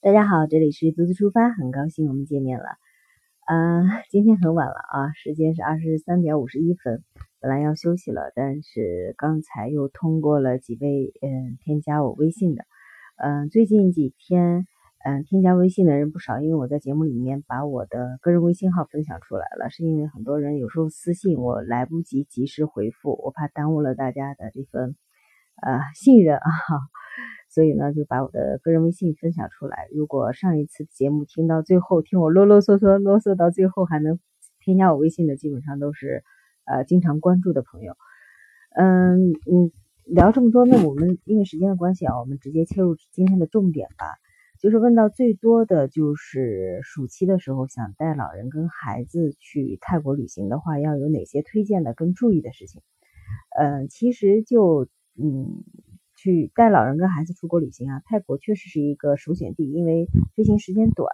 大家好，这里是独自出发，很高兴我们见面了。嗯，今天很晚了啊，时间是二十三点五十一分，本来要休息了，但是刚才又通过了几位嗯添加我微信的，嗯，最近几天嗯添加微信的人不少，因为我在节目里面把我的个人微信号分享出来了，是因为很多人有时候私信我来不及及时回复，我怕耽误了大家的这份呃信任啊。所以呢，就把我的个人微信分享出来。如果上一次节目听到最后，听我啰啰嗦嗦啰嗦到最后还能添加我微信的，基本上都是呃经常关注的朋友。嗯嗯，聊这么多，那我们因为时间的关系啊，我们直接切入今天的重点吧。就是问到最多的就是暑期的时候想带老人跟孩子去泰国旅行的话，要有哪些推荐的跟注意的事情？嗯，其实就嗯。去带老人跟孩子出国旅行啊，泰国确实是一个首选地，因为飞行时间短。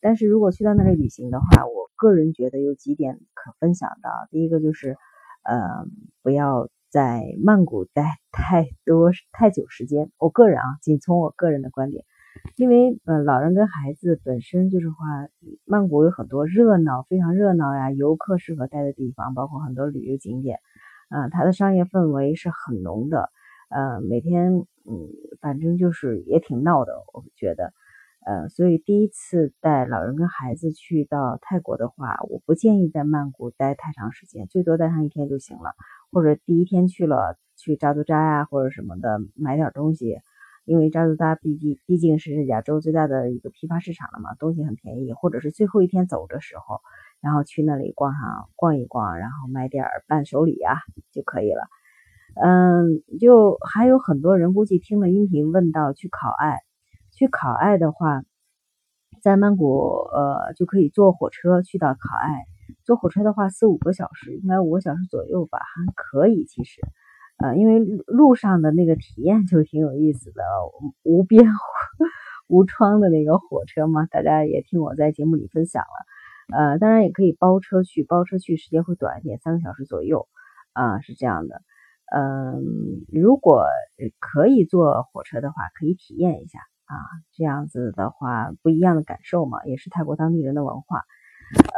但是如果去到那里旅行的话，我个人觉得有几点可分享的。第一个就是，呃，不要在曼谷待太多太久时间。我个人啊，仅从我个人的观点，因为呃，老人跟孩子本身就是话，曼谷有很多热闹，非常热闹呀，游客适合待的地方，包括很多旅游景点，啊，它的商业氛围是很浓的。呃，每天，嗯，反正就是也挺闹的，我觉得，呃，所以第一次带老人跟孩子去到泰国的话，我不建议在曼谷待太长时间，最多待上一天就行了。或者第一天去了去扎都扎呀，或者什么的，买点东西，因为扎都扎毕竟毕竟是亚洲最大的一个批发市场了嘛，东西很便宜。或者是最后一天走的时候，然后去那里逛上逛一逛，然后买点伴手礼啊就可以了。嗯，就还有很多人估计听了音频问到去考爱，去考爱的话，在曼谷呃就可以坐火车去到考爱，坐火车的话四五个小时，应该五个小时左右吧，还可以其实，呃，因为路上的那个体验就挺有意思的，无边无窗的那个火车嘛，大家也听我在节目里分享了，呃，当然也可以包车去，包车去时间会短一点，三个小时左右，啊，是这样的。嗯，如果可以坐火车的话，可以体验一下啊，这样子的话不一样的感受嘛，也是泰国当地人的文化。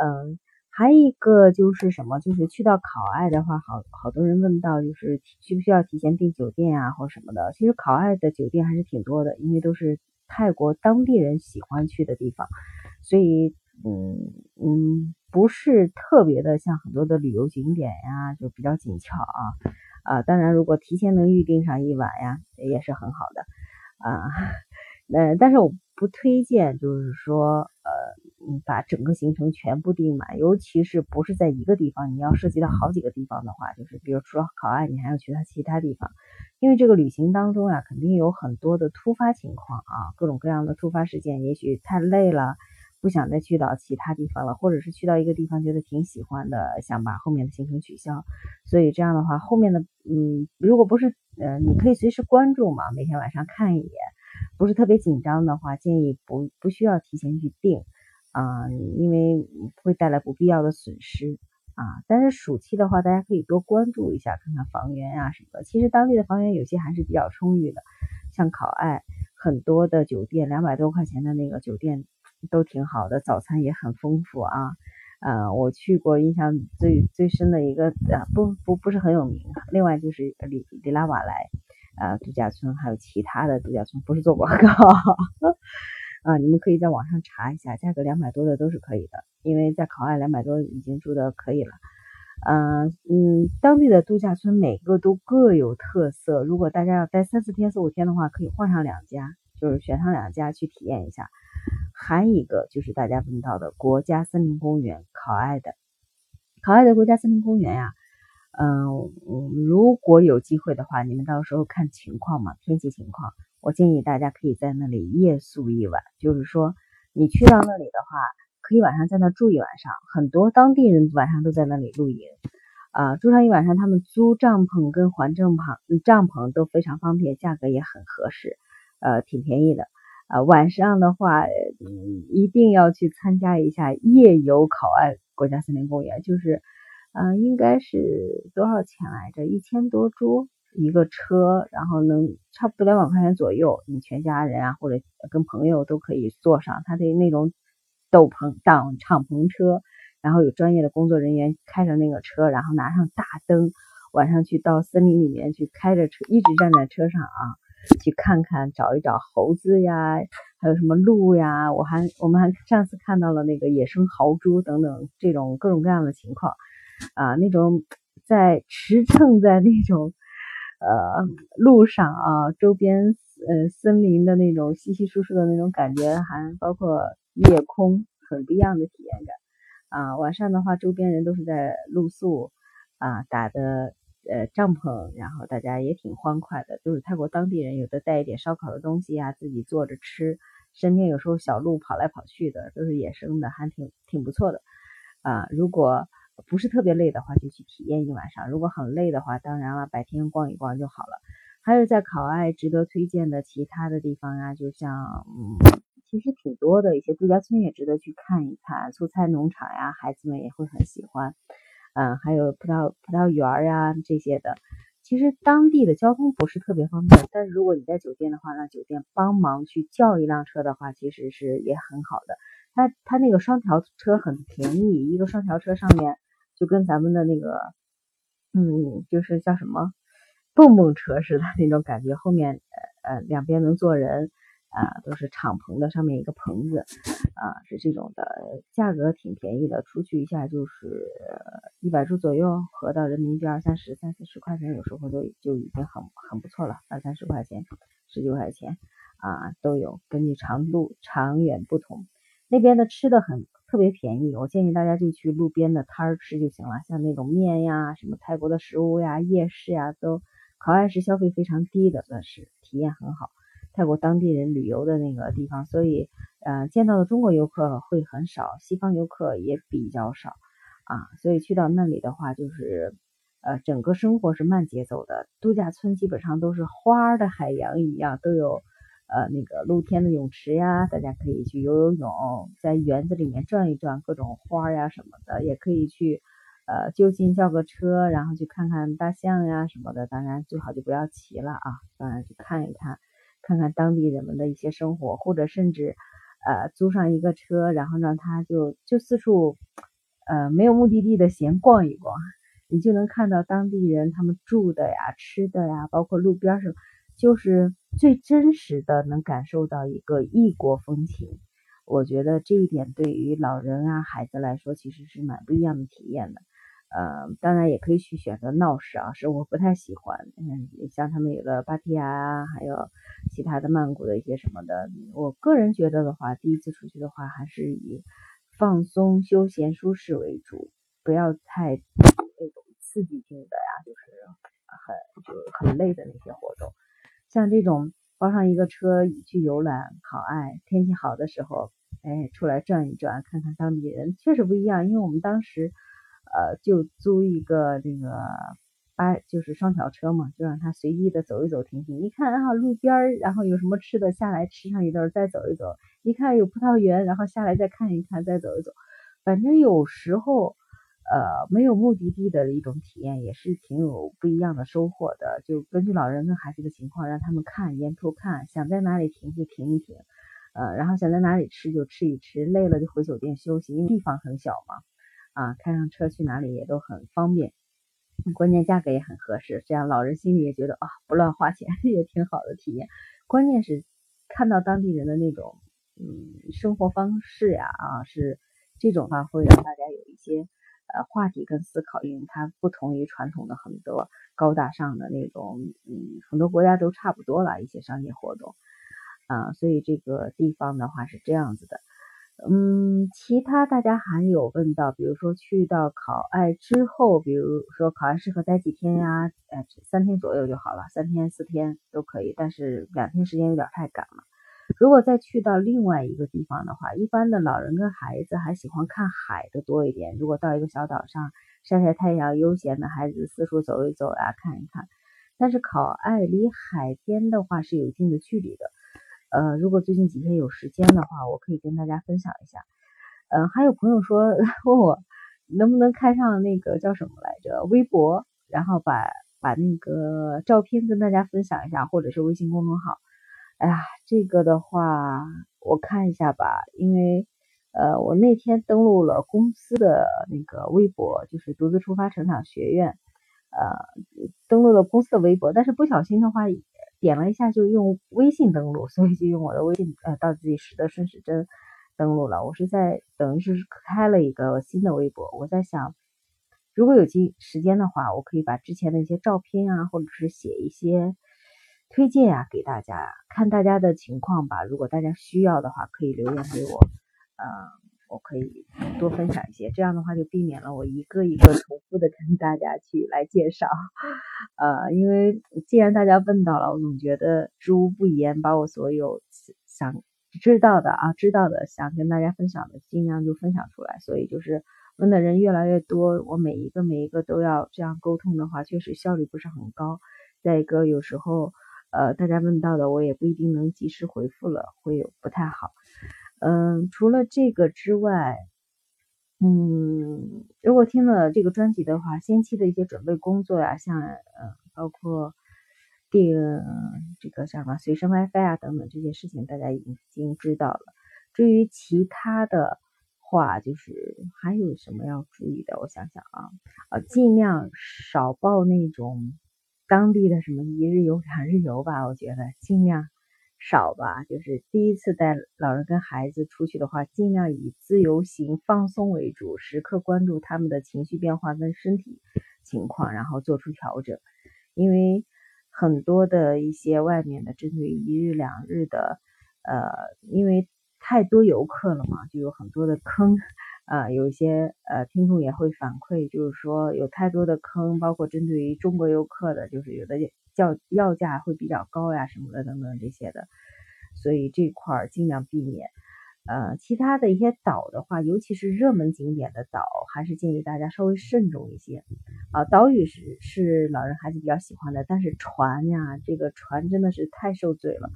嗯，还有一个就是什么，就是去到考爱的话，好好多人问到，就是需不需要提前订酒店啊，或什么的。其实考爱的酒店还是挺多的，因为都是泰国当地人喜欢去的地方，所以嗯嗯，不是特别的像很多的旅游景点呀，就比较紧俏啊。啊，当然，如果提前能预定上一晚呀，也是很好的啊。那但是我不推荐，就是说，呃，把整个行程全部订满，尤其是不是在一个地方，你要涉及到好几个地方的话，就是比如除了考爱，你还要去它其他地方，因为这个旅行当中啊，肯定有很多的突发情况啊，各种各样的突发事件，也许太累了。不想再去到其他地方了，或者是去到一个地方觉得挺喜欢的，想把后面的行程取消。所以这样的话，后面的嗯，如果不是呃，你可以随时关注嘛，每天晚上看一眼。不是特别紧张的话，建议不不需要提前去订啊，因为会带来不必要的损失啊。但是暑期的话，大家可以多关注一下，看看房源啊什么的。其实当地的房源有些还是比较充裕的，像考爱很多的酒店，两百多块钱的那个酒店。都挺好的，早餐也很丰富啊，呃，我去过，印象最最深的一个，呃，不不不是很有名。另外就是里里拉瓦莱，呃，度假村，还有其他的度假村，不是做广告，啊，你们可以在网上查一下，价格两百多的都是可以的，因为在考爱两百多已经住的可以了，嗯嗯，当地的度假村每个都各有特色，如果大家要待三四天、四五天的话，可以换上两家，就是选上两家去体验一下。还一个就是大家问到的国家森林公园，考爱的，考爱的国家森林公园呀，嗯，如果有机会的话，你们到时候看情况嘛，天气情况，我建议大家可以在那里夜宿一晚，就是说你去到那里的话，可以晚上在那住一晚上，很多当地人晚上都在那里露营，啊，住上一晚上，他们租帐篷跟还帐篷，帐篷都非常方便，价格也很合适，呃，挺便宜的。啊，晚上的话，一定要去参加一下夜游考爱国家森林公园，就是，嗯，应该是多少钱来着？一千多株，一个车，然后能差不多两百块钱左右，你全家人啊或者跟朋友都可以坐上它的那种斗篷挡敞篷车，然后有专业的工作人员开着那个车，然后拿上大灯，晚上去到森林里面去开着车，一直站在车上啊。去看看，找一找猴子呀，还有什么鹿呀？我还我们还上次看到了那个野生豪猪等等这种各种各样的情况啊，那种在驰骋在那种呃路上啊，周边呃森林的那种稀稀疏疏的那种感觉，还包括夜空很不一样的体验感啊。晚上的话，周边人都是在露宿啊，打的。呃，帐篷，然后大家也挺欢快的，都是泰国当地人，有的带一点烧烤的东西呀，自己做着吃。身边有时候小鹿跑来跑去的，都是野生的，还挺挺不错的啊。如果不是特别累的话，就去体验一晚上；如果很累的话，当然了，白天逛一逛就好了。还有在考爱值得推荐的其他的地方啊，就像嗯，其实挺多的一些度假村也值得去看一看，蔬菜农场呀，孩子们也会很喜欢。嗯，还有葡萄葡萄园呀这些的，其实当地的交通不是特别方便，但是如果你在酒店的话，让酒店帮忙去叫一辆车的话，其实是也很好的。它它那个双条车很便宜，一个双条车上面就跟咱们的那个，嗯，就是叫什么蹦蹦车似的那种感觉，后面呃呃两边能坐人。啊，都是敞篷的，上面一个棚子，啊，是这种的，价格挺便宜的，出去一下就是一百铢左右，合到人民币二三十、三四十块钱，有时候都就已经很很不错了，二三十块钱、十几块钱啊都有，根据长度长远不同。那边的吃的很特别便宜，我建议大家就去路边的摊儿吃就行了，像那种面呀、什么泰国的食物呀、夜市呀，都考爱是消费非常低的，算是体验很好。泰国当地人旅游的那个地方，所以呃见到的中国游客会很少，西方游客也比较少啊，所以去到那里的话，就是呃整个生活是慢节奏的，度假村基本上都是花的海洋一样，都有呃那个露天的泳池呀，大家可以去游游泳，在园子里面转一转，各种花呀什么的，也可以去呃就近叫个车，然后去看看大象呀什么的，当然最好就不要骑了啊，当然去看一看。看看当地人们的一些生活，或者甚至，呃，租上一个车，然后让他就就四处，呃，没有目的地的闲逛一逛，你就能看到当地人他们住的呀、吃的呀，包括路边上，就是最真实的能感受到一个异国风情。我觉得这一点对于老人啊、孩子来说，其实是蛮不一样的体验的。呃，当然也可以去选择闹市啊，是我不太喜欢。嗯，像他们有的芭提雅啊，还有其他的曼谷的一些什么的，我个人觉得的话，第一次出去的话，还是以放松、休闲、舒适为主，不要太那种刺激性的呀，就是很就很累的那些活动。像这种包上一个车去游览考爱，天气好的时候，哎，出来转一转，看看当地人，确实不一样。因为我们当时。呃，就租一个这个八，就是双条车嘛，就让他随意的走一走停停。一看啊，路边儿，然后有什么吃的，下来吃上一顿，再走一走。一看有葡萄园，然后下来再看一看，再走一走。反正有时候，呃，没有目的地的一种体验也是挺有不一样的收获的。就根据老人跟孩子的情况，让他们看，沿途看，想在哪里停就停一停，呃，然后想在哪里吃就吃一吃，累了就回酒店休息，因为地方很小嘛。啊，开上车去哪里也都很方便，关键价格也很合适，这样老人心里也觉得啊，不乱花钱 也挺好的体验。关键是看到当地人的那种嗯生活方式呀，啊是这种话会让大家有一些呃话题跟思考，因为它不同于传统的很多高大上的那种，嗯，很多国家都差不多了一些商业活动啊，所以这个地方的话是这样子的。嗯，其他大家还有问到，比如说去到考爱之后，比如说考爱适合待几天呀？呃，三天左右就好了，三天四天都可以，但是两天时间有点太赶了。如果再去到另外一个地方的话，一般的老人跟孩子还喜欢看海的多一点。如果到一个小岛上晒晒太阳，悠闲的孩子四处走一走呀，看一看。但是考爱离海边的话是有一定的距离的。呃，如果最近几天有时间的话，我可以跟大家分享一下。嗯，还有朋友说 问我能不能开上那个叫什么来着微博，然后把把那个照片跟大家分享一下，或者是微信公众号。哎呀，这个的话我看一下吧，因为呃，我那天登录了公司的那个微博，就是独自出发成长学院，呃，登录了公司的微博，但是不小心的话点了一下就用微信登录，所以就用我的微信呃，到自己使得顺时针登录了。我是在等于是开了一个新的微博，我在想，如果有机时间的话，我可以把之前的一些照片啊，或者是写一些。推荐啊，给大家看大家的情况吧。如果大家需要的话，可以留言给我，呃，我可以多分享一些。这样的话就避免了我一个一个重复的跟大家去来介绍。呃，因为既然大家问到了，我总觉得知无不言，把我所有想知道的啊，知道的想跟大家分享的，尽量就分享出来。所以就是问的人越来越多，我每一个每一个都要这样沟通的话，确实效率不是很高。再一个，有时候。呃，大家问到的我也不一定能及时回复了，会有不太好。嗯，除了这个之外，嗯，如果听了这个专辑的话，先期的一些准备工作呀，像呃，包括订这个什么随身 WiFi 啊等等这些事情，大家已经知道了。至于其他的话，就是还有什么要注意的？我想想啊，呃，尽量少报那种。当地的什么一日游、两日游吧，我觉得尽量少吧。就是第一次带老人跟孩子出去的话，尽量以自由行、放松为主，时刻关注他们的情绪变化跟身体情况，然后做出调整。因为很多的一些外面的针对一日、两日的，呃，因为太多游客了嘛，就有很多的坑。啊，有一些呃听众也会反馈，就是说有太多的坑，包括针对于中国游客的，就是有的叫要价会比较高呀什么的等等这些的，所以这块儿尽量避免。呃，其他的一些岛的话，尤其是热门景点的岛，还是建议大家稍微慎重一些。啊，岛屿是是老人孩子比较喜欢的，但是船呀，这个船真的是太受罪了。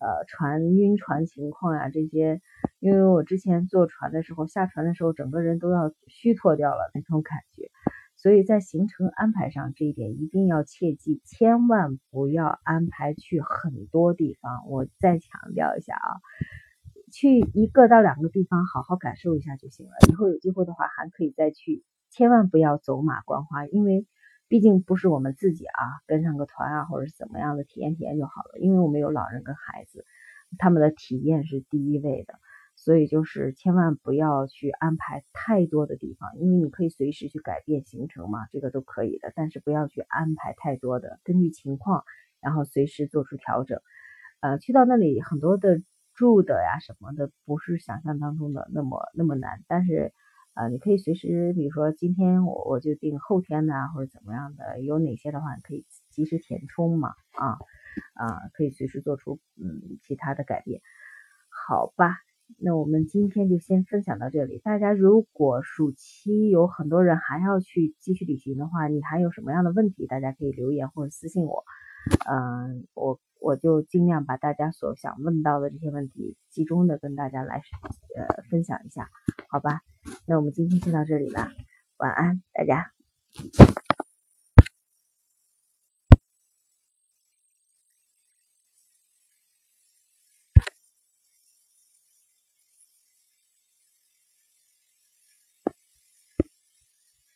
呃，船晕船情况呀，这些，因为我之前坐船的时候，下船的时候，整个人都要虚脱掉了那种感觉，所以在行程安排上这一点一定要切记，千万不要安排去很多地方。我再强调一下啊，去一个到两个地方好好感受一下就行了，以后有机会的话还可以再去，千万不要走马观花，因为。毕竟不是我们自己啊，跟上个团啊，或者是怎么样的体验体验就好了。因为我们有老人跟孩子，他们的体验是第一位的，所以就是千万不要去安排太多的地方，因为你可以随时去改变行程嘛，这个都可以的。但是不要去安排太多的，根据情况，然后随时做出调整。呃，去到那里很多的住的呀什么的，不是想象当中的那么那么难，但是。呃，你可以随时，比如说今天我我就定后天的，或者怎么样的，有哪些的话，你可以及时填充嘛，啊啊，可以随时做出嗯其他的改变，好吧？那我们今天就先分享到这里。大家如果暑期有很多人还要去继续旅行的话，你还有什么样的问题，大家可以留言或者私信我，嗯，我我就尽量把大家所想问到的这些问题集中的跟大家来呃分享一下，好吧？那我们今天就到这里了，晚安，大家。